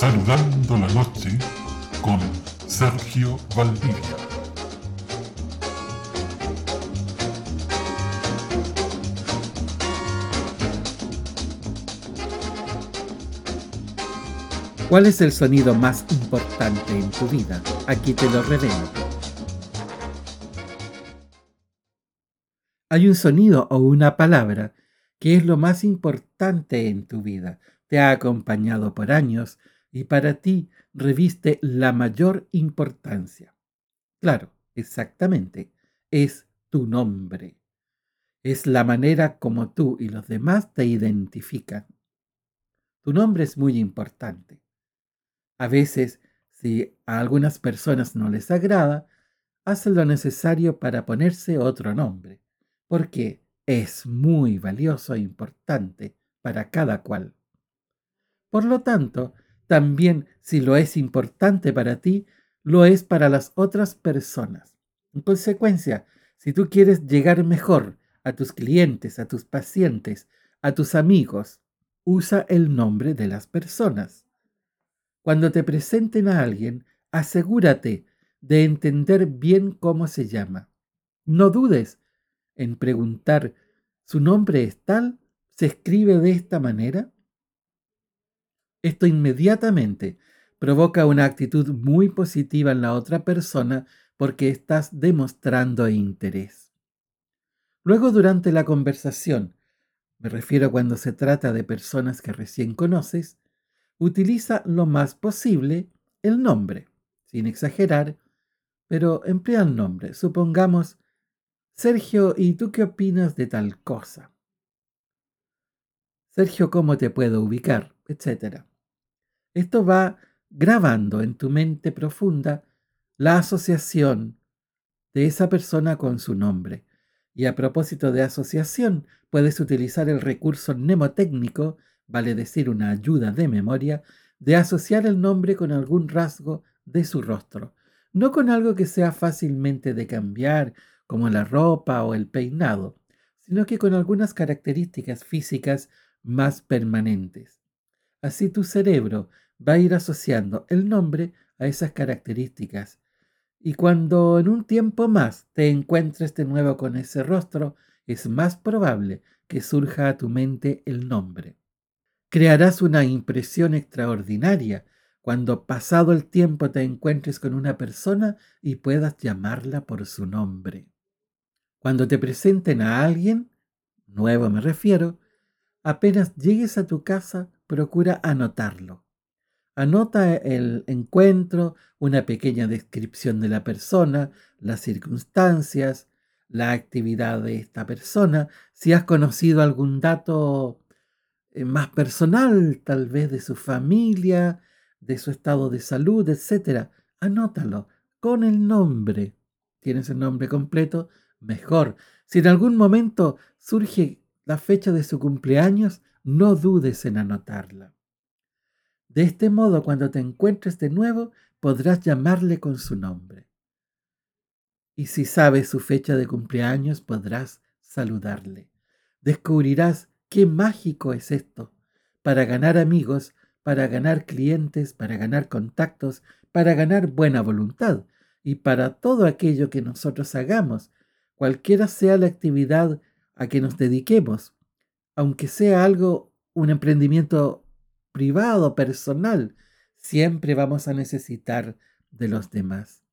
Saludando la noche con Sergio Valdivia. ¿Cuál es el sonido más importante en tu vida? Aquí te lo revelo. Hay un sonido o una palabra que es lo más importante en tu vida. Te ha acompañado por años y para ti reviste la mayor importancia. Claro, exactamente, es tu nombre. Es la manera como tú y los demás te identifican. Tu nombre es muy importante. A veces, si a algunas personas no les agrada, hacen lo necesario para ponerse otro nombre, porque es muy valioso e importante para cada cual. Por lo tanto, también si lo es importante para ti, lo es para las otras personas. En consecuencia, si tú quieres llegar mejor a tus clientes, a tus pacientes, a tus amigos, usa el nombre de las personas. Cuando te presenten a alguien, asegúrate de entender bien cómo se llama. No dudes en preguntar, ¿su nombre es tal? ¿Se escribe de esta manera? Esto inmediatamente provoca una actitud muy positiva en la otra persona porque estás demostrando interés. Luego durante la conversación, me refiero cuando se trata de personas que recién conoces, utiliza lo más posible el nombre, sin exagerar, pero emplea el nombre. Supongamos, Sergio, ¿y tú qué opinas de tal cosa? Sergio, ¿cómo te puedo ubicar? Etcétera. Esto va grabando en tu mente profunda la asociación de esa persona con su nombre. Y a propósito de asociación, puedes utilizar el recurso mnemotécnico vale decir una ayuda de memoria, de asociar el nombre con algún rasgo de su rostro, no con algo que sea fácilmente de cambiar, como la ropa o el peinado, sino que con algunas características físicas más permanentes. Así tu cerebro va a ir asociando el nombre a esas características. Y cuando en un tiempo más te encuentres de nuevo con ese rostro, es más probable que surja a tu mente el nombre. Crearás una impresión extraordinaria cuando pasado el tiempo te encuentres con una persona y puedas llamarla por su nombre. Cuando te presenten a alguien, nuevo me refiero, apenas llegues a tu casa, procura anotarlo. Anota el encuentro, una pequeña descripción de la persona, las circunstancias, la actividad de esta persona, si has conocido algún dato eh, más personal, tal vez de su familia, de su estado de salud, etc. Anótalo con el nombre. ¿Tienes el nombre completo? Mejor. Si en algún momento surge la fecha de su cumpleaños, no dudes en anotarla. De este modo, cuando te encuentres de nuevo, podrás llamarle con su nombre. Y si sabes su fecha de cumpleaños, podrás saludarle. Descubrirás Qué mágico es esto, para ganar amigos, para ganar clientes, para ganar contactos, para ganar buena voluntad y para todo aquello que nosotros hagamos, cualquiera sea la actividad a que nos dediquemos, aunque sea algo, un emprendimiento privado, personal, siempre vamos a necesitar de los demás.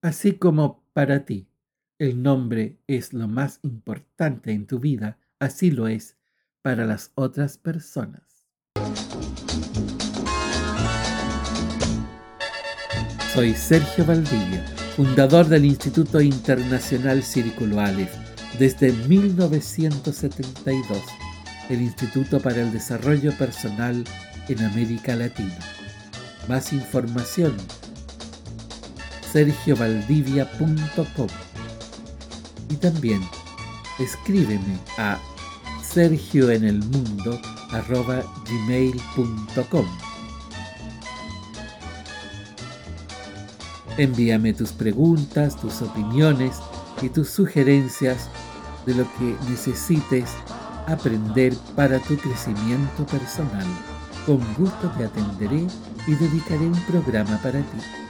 Así como para ti el nombre es lo más importante en tu vida, así lo es para las otras personas. Soy Sergio Valdivia, fundador del Instituto Internacional Círculo Aleph desde 1972, el Instituto para el Desarrollo Personal en América Latina. Más información sergiovaldivia.com y también escríbeme a sergio en el mundo gmail.com. Envíame tus preguntas, tus opiniones y tus sugerencias de lo que necesites aprender para tu crecimiento personal. con gusto te atenderé y dedicaré un programa para ti.